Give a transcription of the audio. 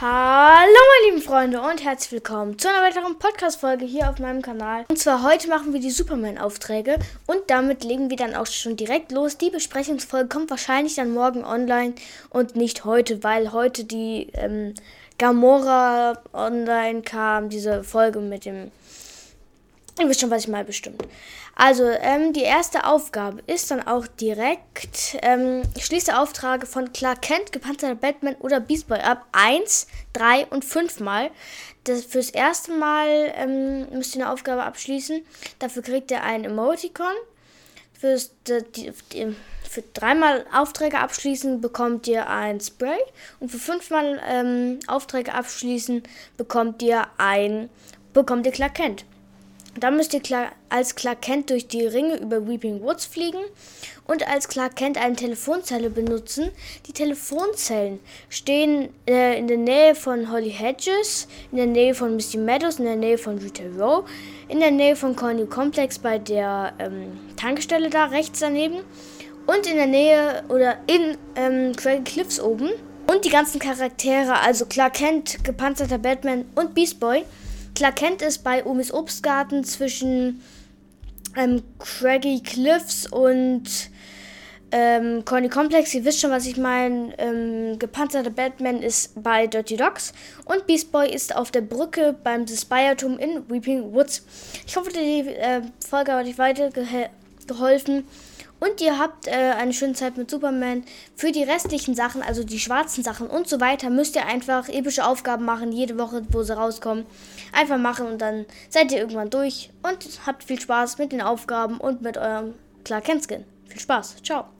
Hallo meine lieben Freunde und herzlich willkommen zu einer weiteren Podcast-Folge hier auf meinem Kanal. Und zwar heute machen wir die Superman-Aufträge und damit legen wir dann auch schon direkt los. Die Besprechungsfolge kommt wahrscheinlich dann morgen online und nicht heute, weil heute die ähm, Gamora online kam, diese Folge mit dem Ihr wisst schon, was ich mal bestimmt. Also, ähm, die erste Aufgabe ist dann auch direkt, ähm, schließe Aufträge von Clark Kent, gepanzerter Batman oder Beast Boy ab. Eins, drei und fünfmal. Das, fürs erste Mal ähm, müsst ihr eine Aufgabe abschließen. Dafür kriegt ihr ein Emoticon. Fürs, die, die, für dreimal Aufträge abschließen bekommt ihr ein Spray. Und für fünfmal ähm, Aufträge abschließen bekommt ihr ein, bekommt ihr Clark Kent. Dann müsst ihr als Clark Kent durch die Ringe über Weeping Woods fliegen und als Clark Kent eine Telefonzelle benutzen. Die Telefonzellen stehen äh, in der Nähe von Holly Hedges, in der Nähe von Misty Meadows, in der Nähe von Rita Row, in der Nähe von Corny Complex bei der ähm, Tankstelle da rechts daneben und in der Nähe oder in ähm, Craig Cliffs oben. Und die ganzen Charaktere, also Clark Kent, gepanzerter Batman und Beast Boy, Clark Kent ist bei Omis Obstgarten zwischen ähm, Craggy Cliffs und ähm, Corny Complex. Ihr wisst schon, was ich meine. Ähm, gepanzerter Batman ist bei Dirty Dogs und Beast Boy ist auf der Brücke beim Spire-Turm in Weeping Woods. Ich hoffe, die äh, Folge hat euch weitergeholfen. Und ihr habt äh, eine schöne Zeit mit Superman. Für die restlichen Sachen, also die schwarzen Sachen und so weiter, müsst ihr einfach epische Aufgaben machen, jede Woche, wo sie rauskommen. Einfach machen und dann seid ihr irgendwann durch und habt viel Spaß mit den Aufgaben und mit eurem Clark Kent Skin. Viel Spaß. Ciao.